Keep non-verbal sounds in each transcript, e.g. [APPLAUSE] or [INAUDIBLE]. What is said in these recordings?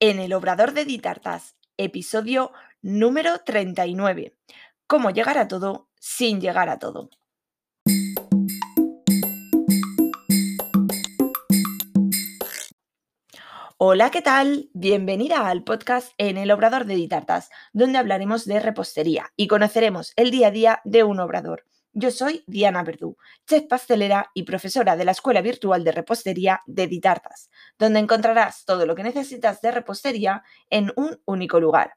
en el Obrador de Ditartas, episodio número 39. Cómo llegar a todo sin llegar a todo. Hola, ¿qué tal? Bienvenida al podcast en el Obrador de Ditartas, donde hablaremos de repostería y conoceremos el día a día de un obrador. Yo soy Diana Verdú, chef pastelera y profesora de la Escuela Virtual de Repostería de Ditartas, donde encontrarás todo lo que necesitas de repostería en un único lugar.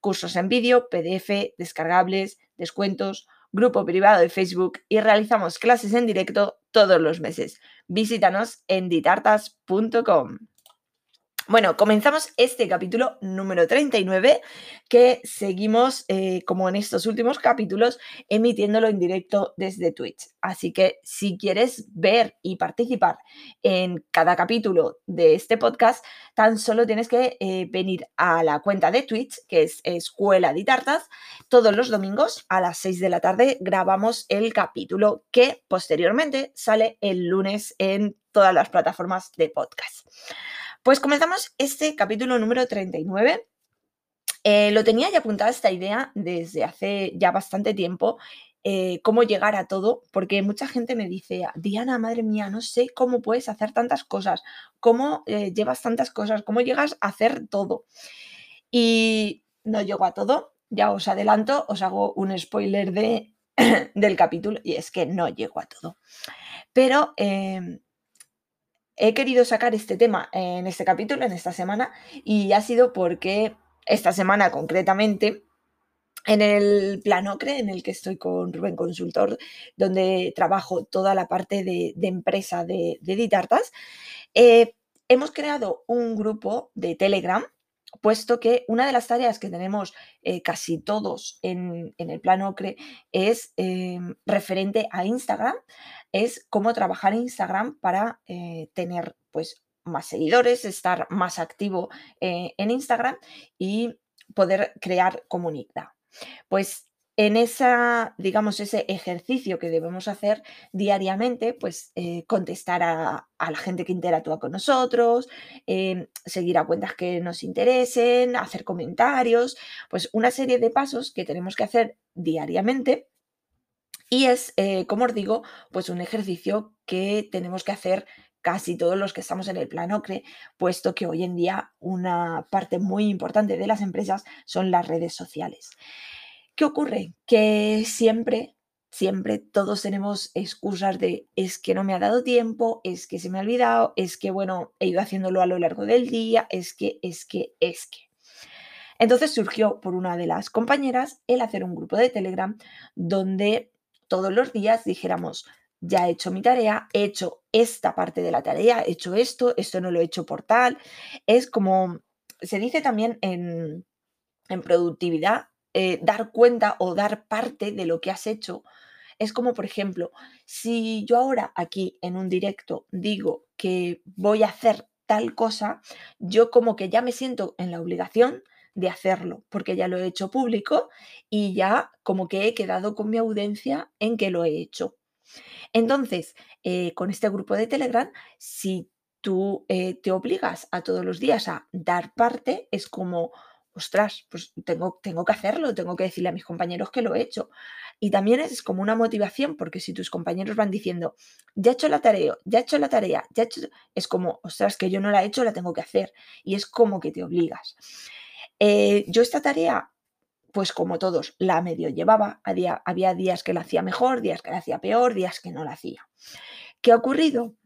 Cursos en vídeo, PDF, descargables, descuentos, grupo privado de Facebook y realizamos clases en directo todos los meses. Visítanos en ditartas.com. Bueno, comenzamos este capítulo número 39 que seguimos, eh, como en estos últimos capítulos, emitiéndolo en directo desde Twitch. Así que si quieres ver y participar en cada capítulo de este podcast, tan solo tienes que eh, venir a la cuenta de Twitch, que es Escuela de Tartas. Todos los domingos a las 6 de la tarde grabamos el capítulo que posteriormente sale el lunes en todas las plataformas de podcast. Pues comenzamos este capítulo número 39. Eh, lo tenía ya apuntada esta idea desde hace ya bastante tiempo, eh, cómo llegar a todo, porque mucha gente me dice, Diana, madre mía, no sé cómo puedes hacer tantas cosas, cómo eh, llevas tantas cosas, cómo llegas a hacer todo. Y no llego a todo, ya os adelanto, os hago un spoiler de, [CLEARS THROAT] del capítulo, y es que no llego a todo. Pero em, he querido sacar este tema en este capítulo, en esta semana, y ha sido porque esta semana concretamente, en el plan OCRE, en el que estoy con Rubén Consultor, donde trabajo toda la parte de, empresa de, de Ditartas, eh, hemos creado un grupo de Telegram puesto que una de las tareas que tenemos eh, casi todos en, el plan OCRE es em, referente a Instagram, es cómo trabajar Instagram para eh, tener pues más seguidores, estar más activo eh, en Instagram y poder crear comunidad. Pues en esa, digamos, ese ejercicio que debemos hacer diariamente, pues eh, contestar a, la gente que interactúa con nosotros, seguir a cuentas que nos interesen, hacer comentarios, pues una serie de pasos que tenemos que hacer diariamente. Y es, eh, como os digo, pues un ejercicio que tenemos que hacer casi todos los que estamos en el plan OCRE, puesto que hoy en día una parte muy importante de las empresas son las redes sociales. ¿Qué ocurre? Que siempre, siempre todos tenemos excusas de es que no me ha dado tiempo, es que se me ha olvidado, es que, bueno, he ido haciéndolo a lo largo del día, es que, es que, es que. Entonces surgió por una de las compañeras el hacer un grupo de Telegram donde todos los días dijéramos, ya he hecho mi tarea, he hecho esta parte de la tarea, he hecho esto, esto no lo he hecho por tal. Es como, se dice también en, en productividad, eh, dar cuenta o dar parte de lo que has hecho. Es como, por ejemplo, si yo ahora aquí en un directo digo que voy a hacer tal cosa, yo como que ya me siento en la obligación de hacerlo, porque ya lo he hecho público y ya como que he quedado con mi audiencia en que lo he hecho. Entonces, eh, con este grupo de Telegram, si tú eh, te obligas a todos los días a dar parte, es como, ostras, pues tengo, tengo que hacerlo, tengo que decirle a mis compañeros que lo he hecho. Y también es como una motivación, porque si tus compañeros van diciendo, ya he hecho la tarea, ya he hecho la tarea, ya es como, ostras, que yo no la he hecho, la tengo que hacer. Y es como que te obligas. Eh, yo esta tarea, pues como todos, la medio llevaba. Había, había días que la hacía mejor, días que la hacía peor, días que no la hacía. ¿Qué ha ocurrido?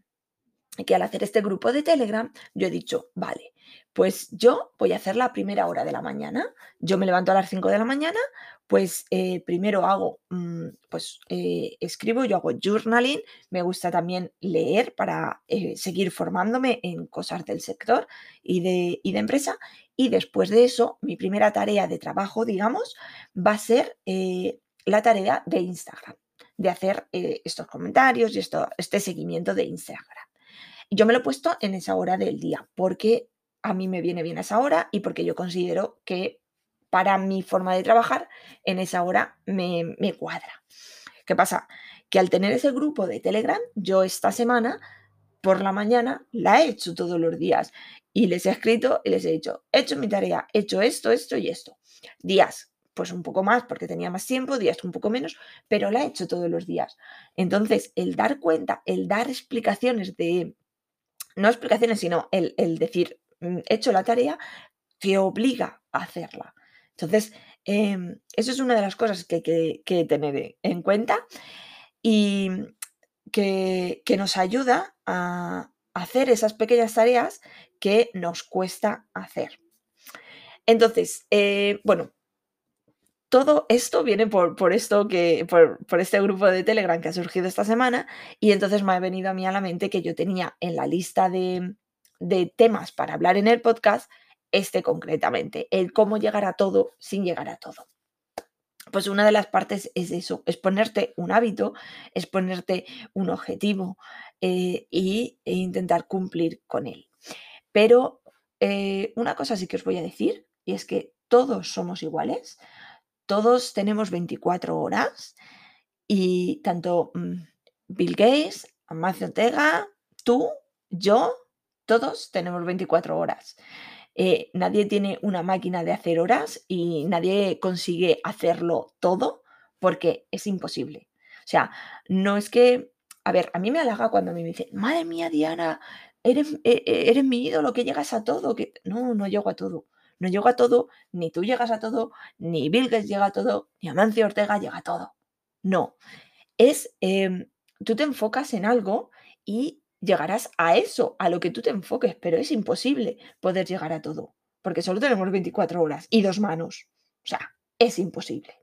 Que al hacer este grupo de Telegram, yo he dicho, vale, pues yo voy a hacer la primera hora de la mañana. Yo me levanto a las 5 de la mañana, pues eh, primero hago, mm, pues eh, escribo, yo hago journaling, me gusta también leer para eh, seguir formándome en cosas del sector y de, y de, empresa. Y después de eso, mi primera tarea de trabajo, digamos, va a ser la tarea de Instagram, de hacer estos comentarios y esto, este seguimiento de Instagram. Yo me lo he puesto en esa hora del día porque a mí me viene bien esa hora y porque yo considero que para mi forma de trabajar en esa hora me, cuadra. ¿Qué pasa? Que al tener ese grupo de Telegram, yo esta semana por la mañana la he hecho todos los días y les he escrito y les he dicho, he hecho mi tarea, he hecho esto, esto y esto. Días, pues un poco más porque tenía más tiempo, días un poco menos, pero la he hecho todos los días. Entonces, el dar cuenta, el dar explicaciones de, no explicaciones, sino el, decir, mm, he hecho la tarea, te obliga a hacerla. Entonces, em, eso es una de las cosas que hay que, tener en cuenta y que, nos ayuda a hacer esas pequeñas tareas que nos cuesta hacer. Entonces, eh, bueno, todo esto viene por, esto que, por, este grupo de Telegram que ha surgido esta semana, y entonces me ha venido a mí a la mente que yo tenía en la lista de, de temas para hablar en el podcast este concretamente, el cómo llegar a todo sin llegar a todo. Pues una de las partes es eso, es ponerte un hábito, es ponerte un objetivo eh, y, e intentar cumplir con él. Pero eh, una cosa sí que os voy a decir, y es que todos somos iguales, todos tenemos 24 horas y tanto mm, Bill Gates, Amancio Ortega, tú, yo, todos tenemos 24 horas. Eh, nadie tiene una máquina de hacer horas y nadie consigue hacerlo todo porque es imposible. O sea, no es que, a ver, a mí me halaga cuando me dicen, madre mía, Diana, eres, eh, eh, eres mi ídolo, que llegas a todo. Que... No, no llego a todo. No llego a todo, ni tú llegas a todo, ni Bill Gates llega a todo, ni Amancio Ortega llega a todo. No. Es, em, tú te enfocas en algo y llegarás a eso, a lo que tú te enfoques, pero es imposible poder llegar a todo, porque solo tenemos 24 horas y dos manos. O sea, es imposible.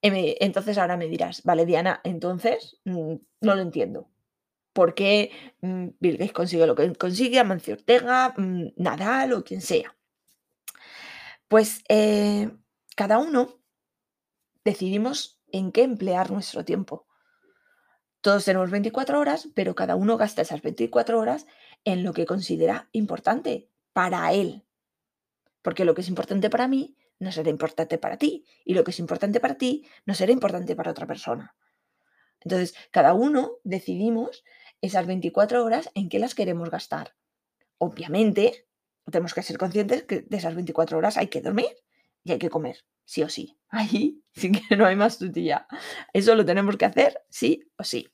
Entonces ahora me dirás, vale, Diana, entonces mm, no lo entiendo. ¿Por qué mm, Bill Gates consigue lo que consigue, Amancio Ortega, mm, Nadal o quien sea? Pues eh, cada uno decidimos en qué emplear nuestro tiempo. Todos tenemos 24 horas, pero cada uno gasta esas 24 horas en lo que considera importante para él. Porque lo que es importante para mí no será importante para ti. Y lo que es importante para ti no será importante para otra persona. Entonces, cada uno decidimos esas 24 horas en qué las queremos gastar. Obviamente, tenemos que ser conscientes que de esas 24 horas hay que dormir y hay que comer, sí o sí. Ahí [LAUGHS] sí que no hay más tutilla. Eso lo tenemos que hacer sí o sí.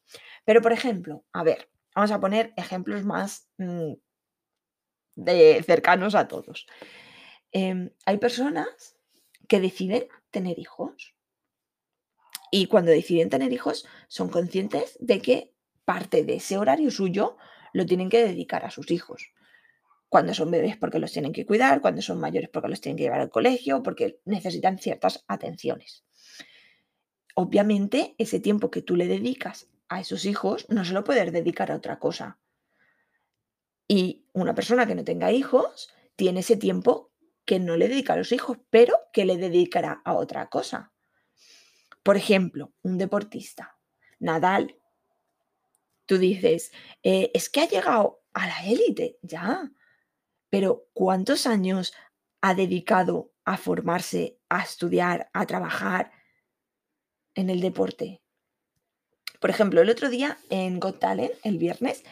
Pero, por ejemplo, a ver, vamos a poner ejemplos más mm, de cercanos a todos. Em, hay personas que deciden tener hijos. Y cuando deciden tener hijos, son conscientes de que parte de ese horario suyo lo tienen que dedicar a sus hijos cuando son bebés porque los tienen que cuidar, cuando son mayores porque los tienen que llevar al colegio, porque necesitan ciertas atenciones. Obviamente, ese tiempo que tú le dedicas a esos hijos no se lo puedes dedicar a otra cosa. Y una persona que no tenga hijos tiene ese tiempo que no le dedica a los hijos, pero que le dedicará a otra cosa. Por ejemplo, un deportista, Nadal. Tú dices, eh, es que ha llegado a la élite, ya, pero ¿cuántos años ha dedicado a formarse, a estudiar, a trabajar en el deporte? Por ejemplo, el otro día en Got el viernes,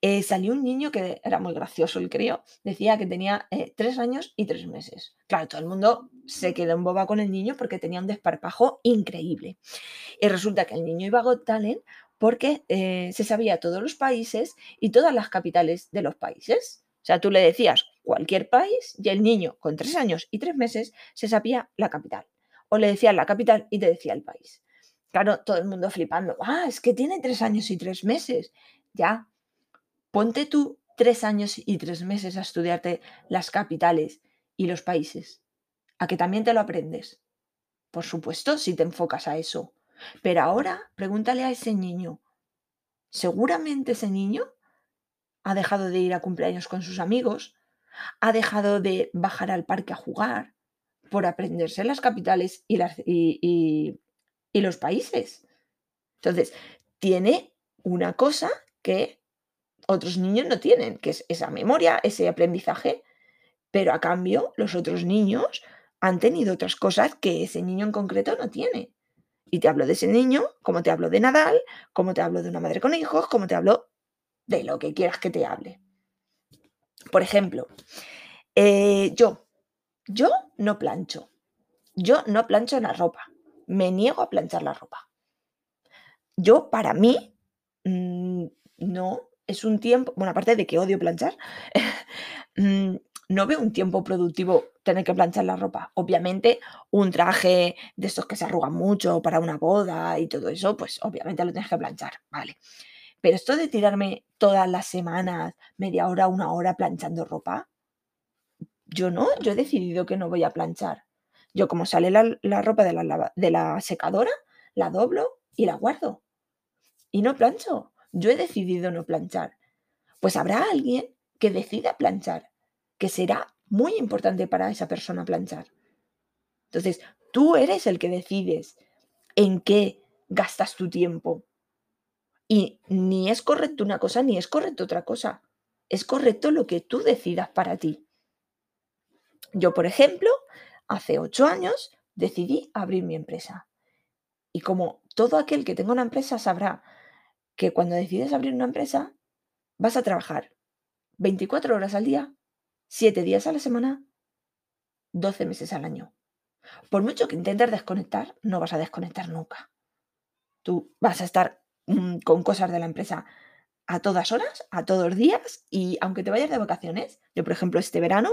eh, salió un niño que era muy gracioso, el creo, decía que tenía eh, tres años y tres meses. Claro, todo el mundo se quedó en boba con el niño porque tenía un desparpajo increíble. Y resulta que el niño iba a Got porque eh, se sabía todos los países y todas las capitales de los países. O sea, tú le decías cualquier país y el niño con tres años y tres meses se sabía la capital. O le decías la capital y te decía el país. Claro, todo el mundo flipando. Ah, es que tiene tres años y tres meses. Ya, ponte tú tres años y tres meses a estudiarte las capitales y los países. A que también te lo aprendes. Por supuesto, si te enfocas a eso. Pero ahora pregúntale a ese niño. Seguramente ese niño ha dejado de ir a cumpleaños con sus amigos, ha dejado de bajar al parque a jugar por aprenderse las capitales y, las, y, los países. Entonces, tiene una cosa que otros niños no tienen, que es esa memoria, ese aprendizaje, pero a cambio los otros niños han tenido otras cosas que ese niño en concreto no tiene. Y te hablo de ese niño, como te hablo de Nadal, como te hablo de una madre con hijos, como te hablo de lo que quieras que te hable. Por ejemplo, eh, yo, yo no plancho. Yo no plancho la ropa. Me niego a planchar la ropa. Yo, para mí, mm, no es un tiempo, bueno, aparte de que odio planchar, [LAUGHS] mm, no veo un tiempo productivo tener que planchar la ropa. Obviamente, un traje de estos que se arrugan mucho para una boda y todo eso, pues obviamente lo tienes que planchar, ¿vale? Pero esto de tirarme todas las semanas, media hora, una hora planchando ropa, yo no, yo he decidido que no voy a planchar. Yo como sale la, ropa de la, de la secadora, la doblo y la guardo. Y no plancho. Yo he decidido no planchar. Pues habrá alguien que decida planchar, que será muy importante para esa persona planchar. Entonces, tú eres el que decides en qué gastas tu tiempo. Y ni es correcto una cosa ni es correcto otra cosa. Es correcto lo que tú decidas para ti. Yo, por ejemplo, hace ocho años decidí abrir mi empresa. Y como todo aquel que tenga una empresa sabrá que cuando decides abrir una empresa, vas a trabajar 24 horas al día, 7 días a la semana, 12 meses al año. Por mucho que intentes desconectar, no vas a desconectar nunca. Tú vas a estar con cosas de la empresa a todas horas, a todos días, y aunque te vayas de vacaciones, yo por ejemplo este verano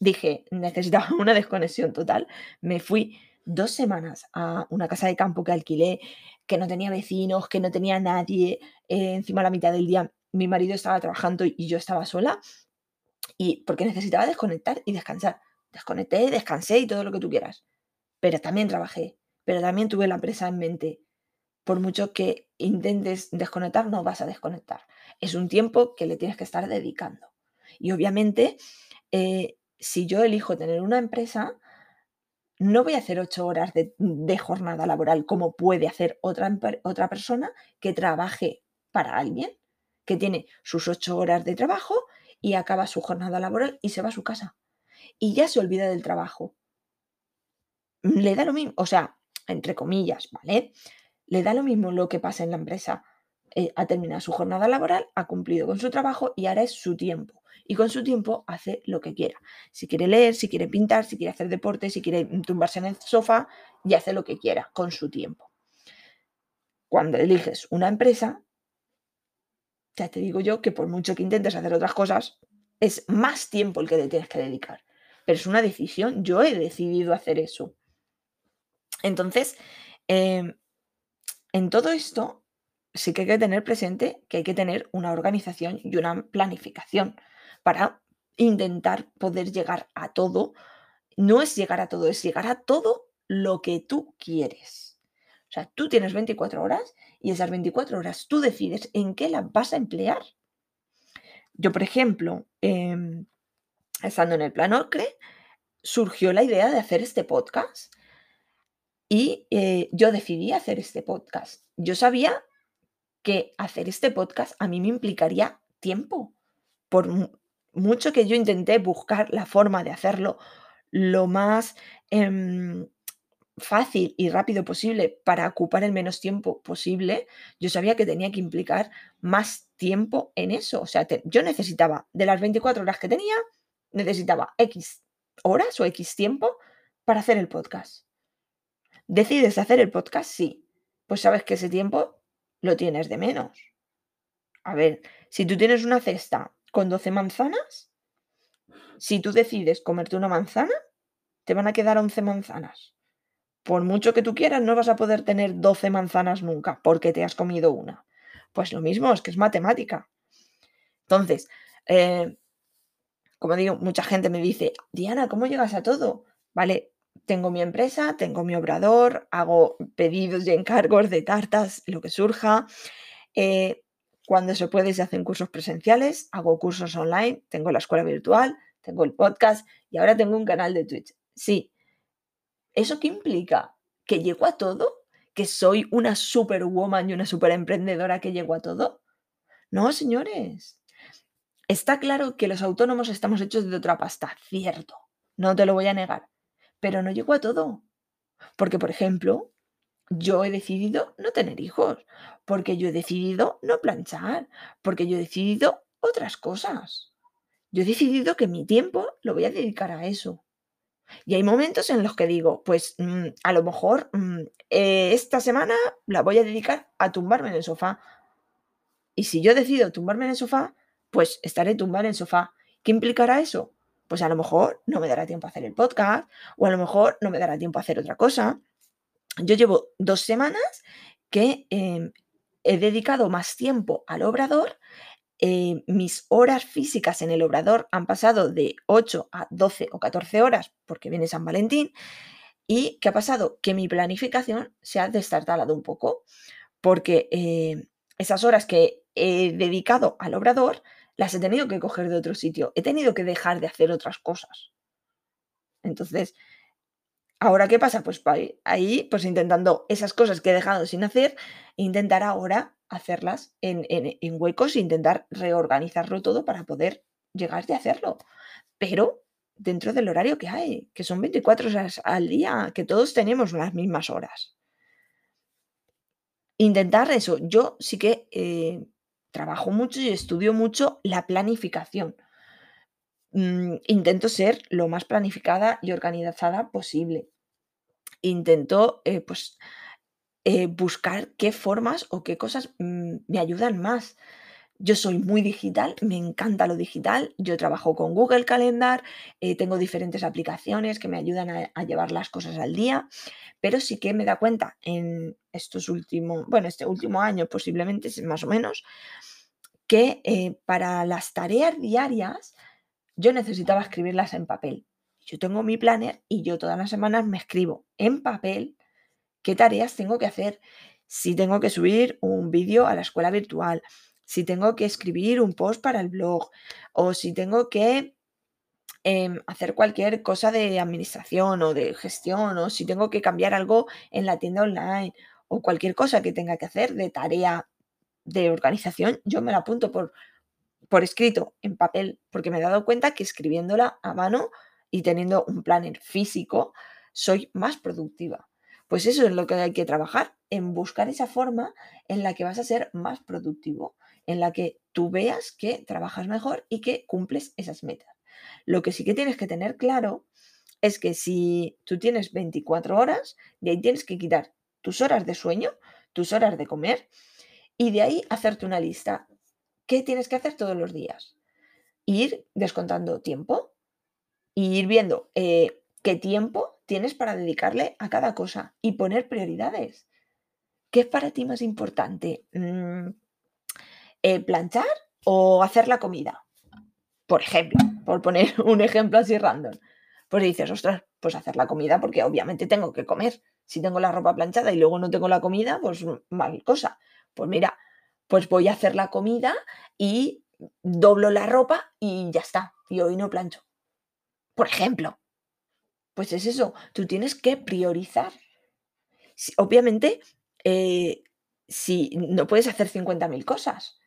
dije, necesitaba [LAUGHS] una desconexión total, me fui dos semanas a una casa de campo que alquilé, que no tenía vecinos, que no tenía nadie, eh, encima a la mitad del día mi marido estaba trabajando y yo estaba sola, y porque necesitaba desconectar y descansar. Desconecté, descansé y todo lo que tú quieras. Pero también trabajé, pero también tuve la empresa en mente. Por mucho que intentes desconectar, no vas a desconectar. Es un tiempo que le tienes que estar dedicando. Y obviamente, eh, si yo elijo tener una empresa, no voy a hacer ocho horas de, jornada laboral como puede hacer otra, otra persona que trabaje para alguien, que tiene sus ocho horas de trabajo y acaba su jornada laboral y se va a su casa. Y ya se olvida del trabajo. Le da lo mismo, o sea, entre comillas, ¿vale? Le da lo mismo lo que pasa en la empresa. Eh, ha terminado su jornada laboral, ha cumplido con su trabajo y ahora es su tiempo y con su tiempo hace lo que quiera. Si quiere leer, si quiere pintar, si quiere hacer deporte, si quiere tumbarse en el sofá y hace lo que quiera con su tiempo. Cuando eliges una empresa, ya te digo yo que por mucho que intentes hacer otras cosas, es más tiempo el que te tienes que dedicar. Pero es una decisión, yo he decidido hacer eso. Entonces, em, en todo esto, sí que hay que tener presente que hay que tener una organización y una planificación para intentar poder llegar a todo. No es llegar a todo, es llegar a todo lo que tú quieres. O sea, tú tienes 24 horas y esas 24 horas tú decides en qué las vas a emplear. Yo, por ejemplo, em, estando en el plan OCRE, surgió la idea de hacer este podcast y eh, yo decidí hacer este podcast. Yo sabía que hacer este podcast a mí me implicaría tiempo, por mucho que yo intenté buscar la forma de hacerlo lo más em, fácil y rápido posible para ocupar el menos tiempo posible, yo sabía que tenía que implicar más tiempo en eso. O sea, yo necesitaba, de las 24 horas que tenía, necesitaba X horas o X tiempo para hacer el podcast. ¿Decides hacer el podcast? Sí. Pues sabes que ese tiempo lo tienes de menos. A ver, si tú tienes una cesta con 12 manzanas, si tú decides comerte una manzana, te van a quedar 11 manzanas. Por mucho que tú quieras, no vas a poder tener 12 manzanas nunca porque te has comido una. Pues lo mismo, es que es matemática. Entonces, eh, como digo, mucha gente me dice, Diana, ¿cómo llegas a todo? Vale, tengo mi empresa, tengo mi obrador, hago pedidos y encargos de tartas, lo que surja. Eh, cuando se puede, se hacen cursos presenciales, hago cursos online, tengo la escuela virtual, tengo el podcast y ahora tengo un canal de Twitch. Sí. ¿Eso qué implica? ¿Que llego a todo? ¿Que soy una superwoman y una super emprendedora que llego a todo? No, señores. Está claro que los autónomos estamos hechos de otra pasta, cierto. No te lo voy a negar. Pero no llego a todo. Porque, por ejemplo, yo he decidido no tener hijos, porque yo he decidido no planchar, porque yo he decidido otras cosas. Yo he decidido que mi tiempo lo voy a dedicar a eso. Y hay momentos en los que digo, pues mm, a lo mejor mm, eh, esta semana la voy a dedicar a tumbarme en el sofá. Y si yo decido tumbarme en el sofá, pues estaré tumbada en el sofá. ¿Qué implicará eso? Pues a lo mejor no me dará tiempo a hacer el podcast o a lo mejor no me dará tiempo a hacer otra cosa. Yo llevo dos semanas que em, he dedicado más tiempo al obrador. Eh, mis horas físicas en el obrador han pasado de 8 a 12 o 14 horas porque viene San Valentín. ¿Y qué ha pasado? Que mi planificación se ha destartalado un poco porque eh, esas horas que he dedicado al obrador las he tenido que coger de otro sitio. He tenido que dejar de hacer otras cosas. Entonces, ¿ahora qué pasa? Pues ahí, pues intentando esas cosas que he dejado sin hacer, intentar ahora hacerlas en, huecos e intentar reorganizarlo todo para poder llegar de hacerlo. Pero dentro del horario que hay, que son 24 horas al día, que todos tenemos las mismas horas. Intentar eso. Yo sí que eh, trabajo mucho y estudio mucho la planificación. Mm, intento ser lo más planificada y organizada posible. Intento, eh, pues, eh, buscar qué formas o qué cosas mm, me ayudan más. Yo soy muy digital, me encanta lo digital. Yo trabajo con Google Calendar, eh, tengo diferentes aplicaciones que me ayudan a, llevar las cosas al día, pero sí que me da cuenta en estos últimos, bueno, este último año posiblemente más o menos, que eh, para las tareas diarias yo necesitaba escribirlas en papel. Yo tengo mi planner y yo todas las semanas me escribo en papel qué tareas tengo que hacer, si tengo que subir un vídeo a la escuela virtual, si tengo que escribir un post para el blog o si tengo que em, hacer cualquier cosa de administración o de gestión o si tengo que cambiar algo en la tienda online o cualquier cosa que tenga que hacer de tarea de organización, yo me la apunto por, por escrito, en papel, porque me he dado cuenta que escribiéndola a mano y teniendo un planner físico, soy más productiva. Pues eso es lo que hay que trabajar, en buscar esa forma en la que vas a ser más productivo, en la que tú veas que trabajas mejor y que cumples esas metas. Lo que sí que tienes que tener claro es que si tú tienes 24 horas, de ahí tienes que quitar tus horas de sueño, tus horas de comer y de ahí hacerte una lista. ¿Qué tienes que hacer todos los días? Ir descontando tiempo y ir viendo eh, qué tiempo tienes para dedicarle a cada cosa y poner prioridades. ¿Qué es para ti más importante? Mm, eh, ¿Planchar o hacer la comida? Por ejemplo, por poner [LAUGHS] un ejemplo así random. Pues dices, ostras, pues hacer la comida porque obviamente tengo que comer. Si tengo la ropa planchada y luego no tengo la comida, pues mal cosa. Pues mira, pues voy a hacer la comida y doblo la ropa y ya está. Y hoy no plancho. Por ejemplo. Pues es eso, tú tienes que priorizar. obviamente, eh, si no puedes hacer 50.000 cosas.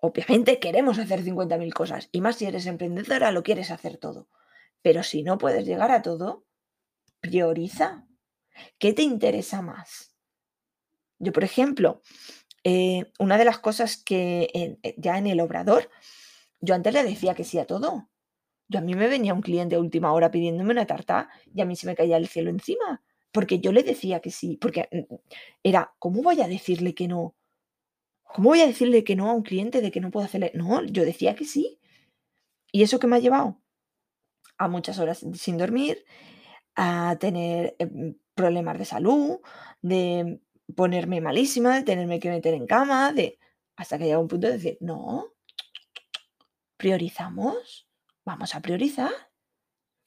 Obviamente queremos hacer 50.000 cosas. Y más si eres emprendedora, lo quieres hacer todo. Pero si no puedes llegar a todo, prioriza. ¿Qué te interesa más? Yo, por ejemplo, eh, una de las cosas que eh, ya en el obrador, yo antes le decía que sí a todo. Yo a mí me venía un cliente a última hora pidiéndome una tarta y a mí se me caía el cielo encima, porque yo le decía que sí, porque mm, era, ¿cómo voy a decirle que no? ¿Cómo voy a decirle que no a un cliente de que no puedo hacerle? No, yo decía que sí. ¿Y eso que me ha llevado? A muchas horas sin dormir, a tener em, problemas de salud, de ponerme malísima, de tenerme que meter en cama, de hasta que llega un punto de decir, no, priorizamos, vamos a priorizar.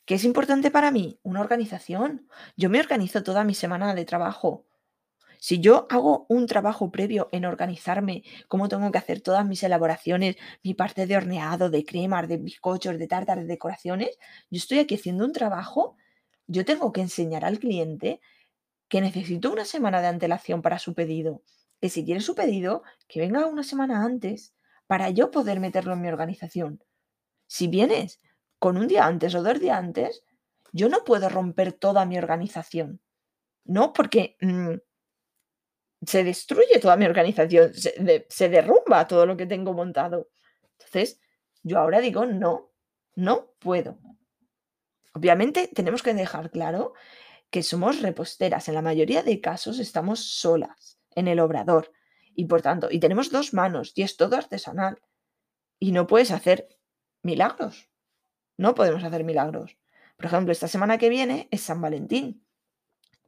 ¿Qué es importante para mí? Una organización. Yo me organizo toda mi semana de trabajo. Si yo hago un trabajo previo en organizarme, cómo tengo que hacer todas mis elaboraciones, mi parte de horneado, de cremas, de bizcochos, de tartas, de decoraciones, yo estoy aquí haciendo un trabajo, yo tengo que enseñar al cliente que necesito una semana de antelación para su pedido, que si quiere su pedido, que venga una semana antes para yo poder meterlo en mi organización. Si vienes con un día antes o dos días antes, yo no puedo romper toda mi organización. No, porque mm, se destruye toda mi organización, se, derrumba todo lo que tengo montado. Entonces, yo ahora digo, no, no puedo. Obviamente tenemos que dejar claro que somos reposteras. En la mayoría de casos estamos solas en el obrador. Y por tanto, y tenemos dos manos y es todo artesanal. Y no puedes hacer milagros. No podemos hacer milagros. Por ejemplo, esta semana que viene es San Valentín.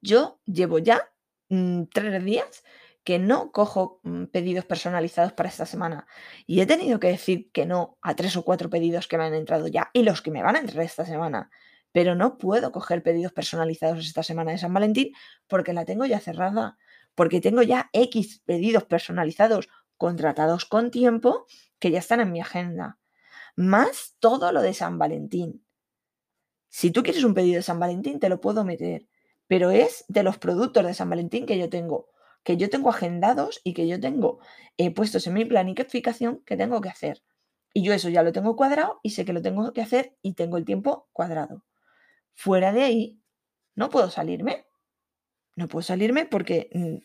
Yo llevo ya mm, tres días que no cojo mm, pedidos personalizados para esta semana. Y he tenido que decir que no a tres o cuatro pedidos que me han entrado ya y los que me van a entrar esta semana. Pero no puedo coger pedidos personalizados esta semana de San Valentín porque la tengo ya cerrada. Porque tengo ya X pedidos personalizados contratados con tiempo que ya están en mi agenda. Más todo lo de San Valentín. Si tú quieres un pedido de San Valentín, te lo puedo meter. Pero es de los productos de San Valentín que yo tengo que yo tengo agendados y que yo tengo eh, puestos en mi planificación que tengo que hacer. Y yo eso ya lo tengo cuadrado y sé que lo tengo que hacer y tengo el tiempo cuadrado. Fuera de ahí, no puedo salirme. No puedo salirme porque mm,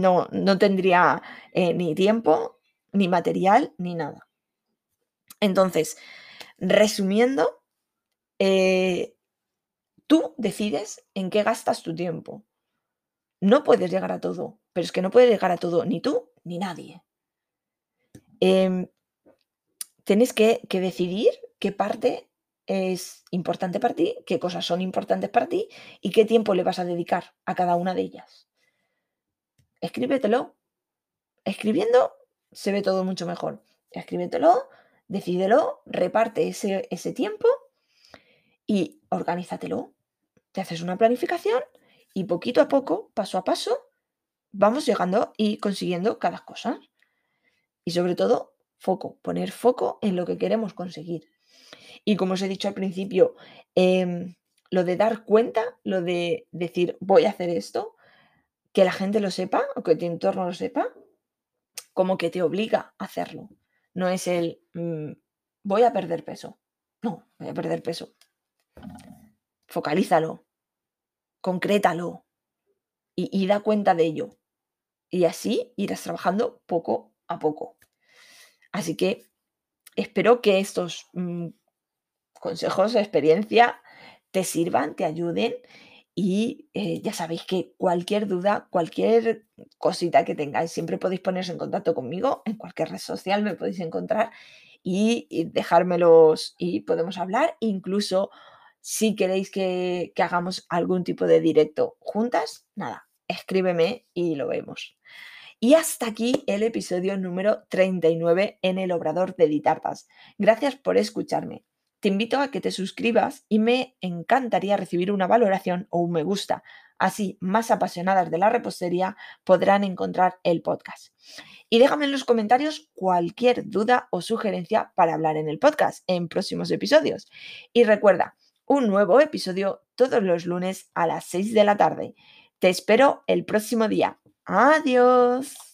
no, no tendría eh, ni tiempo, ni material, ni nada. Entonces, resumiendo, eh, tú decides en qué gastas tu tiempo. No puedes llegar a todo, pero es que no puedes llegar a todo ni tú ni nadie. Eh, tienes que, que decidir qué parte es importante para ti, qué cosas son importantes para ti y qué tiempo le vas a dedicar a cada una de ellas. Escríbetelo. Escribiendo se ve todo mucho mejor. Escríbetelo, decídelo, reparte ese, ese tiempo y organízatelo. Te haces una planificación y poquito a poco, paso a paso, vamos llegando y consiguiendo cada cosa. Y sobre todo, foco, poner foco en lo que queremos conseguir. Y como os he dicho al principio, em, lo de dar cuenta, lo de decir voy a hacer esto, que la gente lo sepa o que tu entorno lo sepa, como que te obliga a hacerlo. No es el mm, voy a perder peso. No, voy a perder peso. Focalízalo, concrétalo y, da cuenta de ello. Y así irás trabajando poco a poco. Así que espero que estos mm, consejos experiencia te sirvan, te ayuden y eh, ya sabéis que cualquier duda, cualquier cosita que tengáis, siempre podéis poneros en contacto conmigo, en cualquier red social me podéis encontrar y dejármelos y podemos hablar. Incluso si queréis que, hagamos algún tipo de directo juntas, nada, escríbeme y lo vemos. Y hasta aquí el episodio número 39 en el Obrador de Ditartas. Gracias por escucharme. Te invito a que te suscribas y me encantaría recibir una valoración o un me gusta. Así, más apasionadas de la repostería podrán encontrar el podcast. Y déjame en los comentarios cualquier duda o sugerencia para hablar en el podcast en próximos episodios. Y recuerda, un nuevo episodio todos los lunes a las 6 de la tarde. Te espero el próximo día. Adiós.